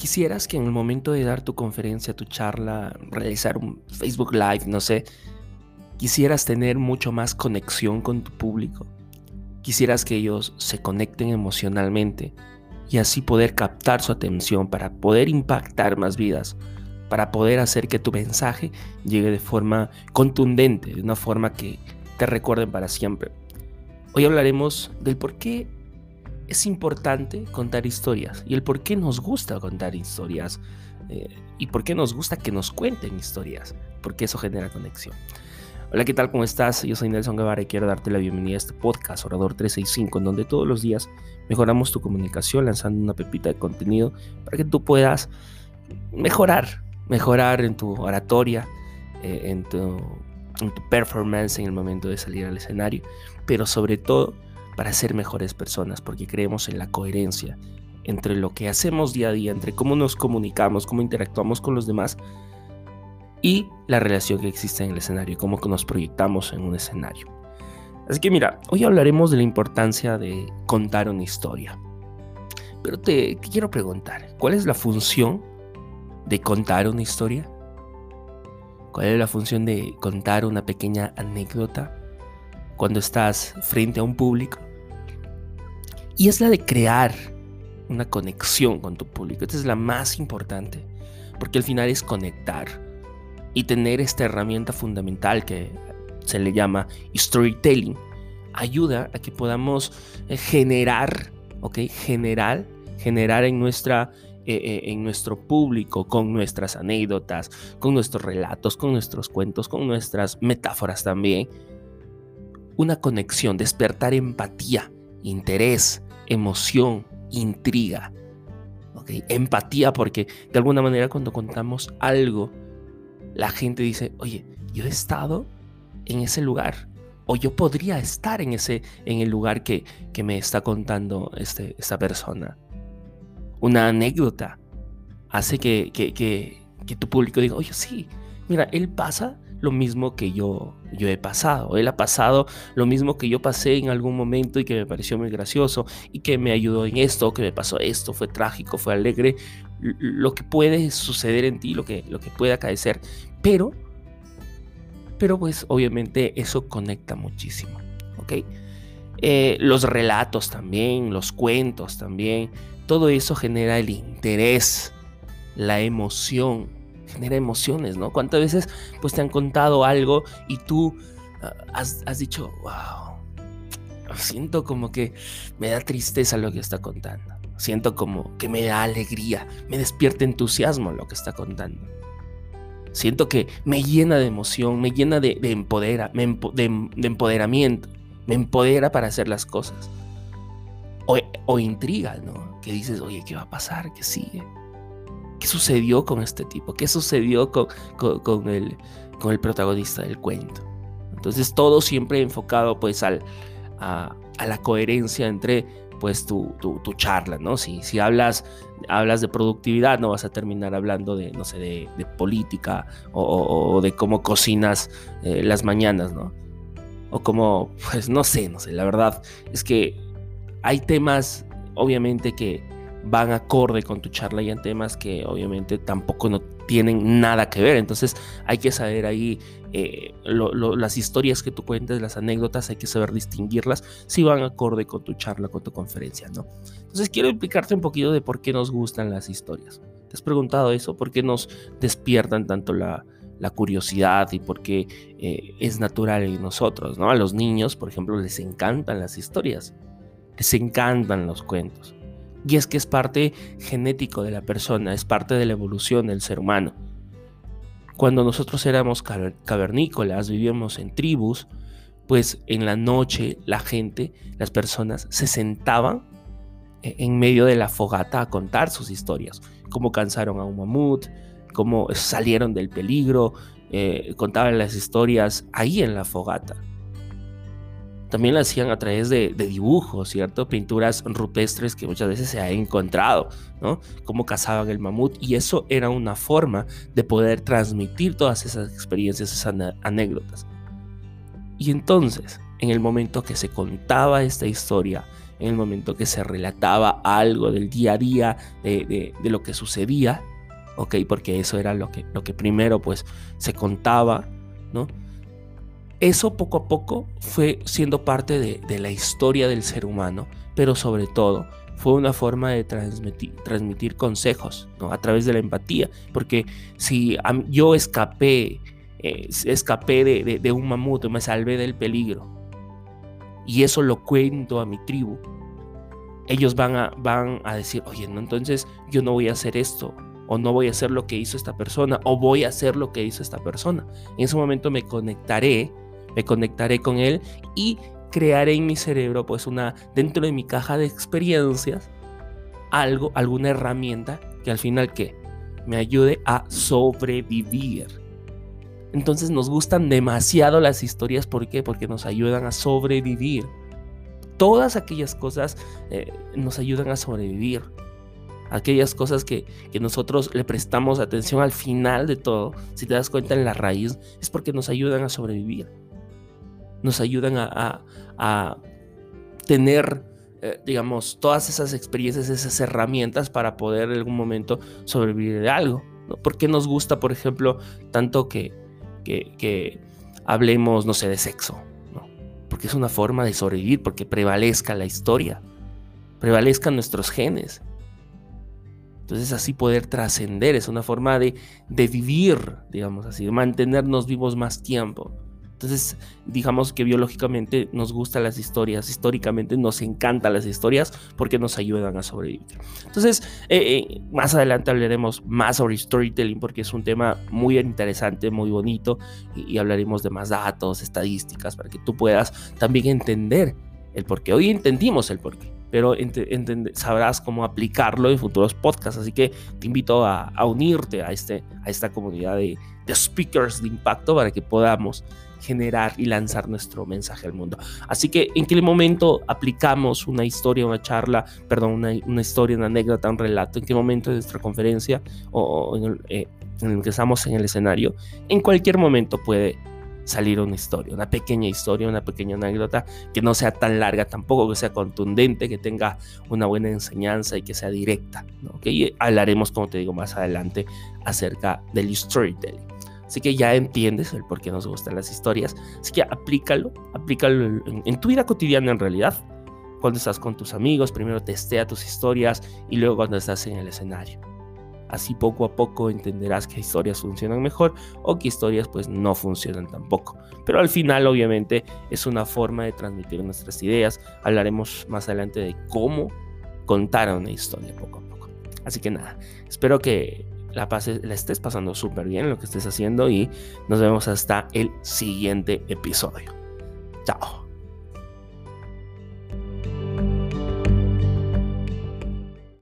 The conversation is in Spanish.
quisieras que en el momento de dar tu conferencia, tu charla, realizar un Facebook Live, no sé, quisieras tener mucho más conexión con tu público. Quisieras que ellos se conecten emocionalmente y así poder captar su atención para poder impactar más vidas, para poder hacer que tu mensaje llegue de forma contundente, de una forma que te recuerden para siempre. Hoy hablaremos del por qué es importante contar historias y el por qué nos gusta contar historias eh, y por qué nos gusta que nos cuenten historias, porque eso genera conexión. Hola, ¿qué tal? ¿Cómo estás? Yo soy Nelson Guevara y quiero darte la bienvenida a este podcast Orador 365, en donde todos los días mejoramos tu comunicación lanzando una pepita de contenido para que tú puedas mejorar, mejorar en tu oratoria, eh, en, tu, en tu performance en el momento de salir al escenario, pero sobre todo para ser mejores personas, porque creemos en la coherencia entre lo que hacemos día a día, entre cómo nos comunicamos, cómo interactuamos con los demás y la relación que existe en el escenario, cómo nos proyectamos en un escenario. Así que mira, hoy hablaremos de la importancia de contar una historia. Pero te, quiero preguntar, ¿cuál es la función de contar una historia? ¿Cuál es la función de contar una pequeña anécdota cuando estás frente a un público? Y es la de crear una conexión con tu público. Esta es la más importante, porque al final es conectar y tener esta herramienta fundamental que se le llama storytelling. Ayuda a que podamos eh, generar, ¿ok? Generar, generar en nuestra eh, eh, en nuestro público, con nuestras anécdotas, con nuestros relatos, con nuestros cuentos, con nuestras metáforas también, una conexión, despertar empatía, interés, emoción, intriga. Empatía, porque de alguna manera cuando contamos algo, la gente dice, oye, yo he estado en ese lugar. O yo podría estar en, ese, en el lugar que, que me está contando este, esta persona. Una anécdota hace que, que, que, que tu público diga, oye, sí, mira, él pasa lo mismo que yo, yo he pasado. Él ha pasado lo mismo que yo pasé en algún momento y que me pareció muy gracioso y que me ayudó en esto, que me pasó esto, fue trágico, fue alegre, lo que puede suceder en ti, lo que, lo que puede acaecer. Pero, pero pues obviamente eso conecta muchísimo, ¿ok? Eh, los relatos también, los cuentos también, todo eso genera el interés, la emoción, genera emociones, ¿no? ¿Cuántas veces pues te han contado algo y tú ah, has, dicho, wow, siento como que me da tristeza lo que está contando, siento como que me da alegría, me despierta entusiasmo lo que está contando. Siento que me llena de emoción, me llena de, empodera, de, empoderamiento, me empodera para hacer las cosas. O, o intriga, ¿no? Que dices, oye, ¿qué va a pasar? ¿Qué sigue? ¿Qué sucedió con este tipo? ¿Qué sucedió con, con, el, con el protagonista del cuento? Entonces todo siempre enfocado pues al, a, la coherencia entre pues tu, tu, charla, ¿no? Si, si hablas, hablas de productividad, no vas a terminar hablando de, no sé, de, política o, de cómo cocinas eh, las mañanas, ¿no? O como, pues no sé, no sé, la verdad es que hay temas, obviamente, que, van acorde con tu charla y en temas que obviamente tampoco no tienen nada que ver. Entonces hay que saber ahí eh, las historias que tú cuentes, las anécdotas, hay que saber distinguirlas si van acorde con tu charla, con tu conferencia, ¿no? Entonces quiero explicarte un poquito de por qué nos gustan las historias. ¿Te has preguntado eso? ¿Por qué nos despiertan tanto la, curiosidad y por qué eh, es natural en nosotros, ¿no? A los niños, por ejemplo, les encantan las historias, les encantan los cuentos. Y es que es parte genético de la persona, es parte de la evolución del ser humano. Cuando nosotros éramos cavernícolas, vivíamos en tribus, pues en la noche la gente, las personas se sentaban e-, en medio de la fogata a contar sus historias, cómo cansaron a un mamut, cómo salieron del peligro, eh, contaban las historias ahí en la fogata también lo hacían a través de, dibujos, ¿cierto? Pinturas rupestres que muchas veces se ha encontrado, ¿no? Cómo cazaban el mamut y eso era una forma de poder transmitir todas esas experiencias, esas anécdotas. Y entonces, en el momento que se contaba esta historia, en el momento que se relataba algo del día a día, de, lo que sucedía, ¿ok? Porque eso era lo que, lo que primero pues se contaba, ¿no? Eso poco a poco fue siendo parte de, la historia del ser humano, pero sobre todo fue una forma de transmitir, transmitir consejos ¿no? a través de la empatía. Porque si yo escapé, eh, escapé de, de, un mamut, me salvé del peligro, y eso lo cuento a mi tribu, ellos van a, van a decir, oye, no, entonces yo no voy a hacer esto, o no voy a hacer lo que hizo esta persona, o voy a hacer lo que hizo esta persona. En ese momento me conectaré, me conectaré con él y crearé en mi cerebro, pues una, dentro de mi caja de experiencias, algo, alguna herramienta que al final que me ayude a sobrevivir. Entonces nos gustan demasiado las historias. ¿Por qué? Porque nos ayudan a sobrevivir. Todas aquellas cosas eh, nos ayudan a sobrevivir. Aquellas cosas que, nosotros le prestamos atención al final de todo, si te das cuenta en la raíz, es porque nos ayudan a sobrevivir. Nos ayudan a, tener, eh, digamos, todas esas experiencias, esas herramientas para poder en algún momento sobrevivir de algo. ¿Por qué nos gusta, por ejemplo, tanto que, hablemos, no sé, de sexo. Porque es una forma de sobrevivir, porque prevalezca la historia, prevalezcan nuestros genes. Entonces así poder trascender, es una forma de, de vivir, digamos así, de mantenernos vivos más tiempo. Entonces, digamos que biológicamente nos gustan las historias, históricamente nos encantan las historias porque nos ayudan a sobrevivir. Entonces, eh, eh, más adelante hablaremos más sobre storytelling porque es un tema muy interesante, muy bonito y, hablaremos de más datos, estadísticas para que tú puedas también entender el por qué. Hoy entendimos el por qué pero sabrás cómo aplicarlo en futuros podcasts. Así que te invito a, unirte a, este, a esta comunidad de, de, speakers de impacto para que podamos generar y lanzar nuestro mensaje al mundo. Así que, ¿en qué momento aplicamos una historia, una charla, perdón, una, historia, una anécdota, un relato? ¿En qué momento de nuestra conferencia o, en, el, eh, en el que estamos en el escenario? En cualquier momento puede salir una historia, una pequeña historia, una pequeña anécdota que no sea tan larga tampoco, que sea contundente, que tenga una buena enseñanza y que sea directa. ¿no? Y hablaremos, como te digo, más adelante acerca del storytelling. Así que ya entiendes el por qué nos gustan las historias. Así que aplícalo, aplícalo en, tu vida cotidiana en realidad. Cuando estás con tus amigos, primero testea tus historias y luego cuando estás en el escenario. Así poco a poco entenderás qué historias funcionan mejor o qué historias pues no funcionan tampoco. Pero al final obviamente es una forma de transmitir nuestras ideas. Hablaremos más adelante de cómo contar una historia poco a poco. Así que nada, espero que la, estés pasando súper bien lo que estés haciendo y nos vemos hasta el siguiente episodio. Chao.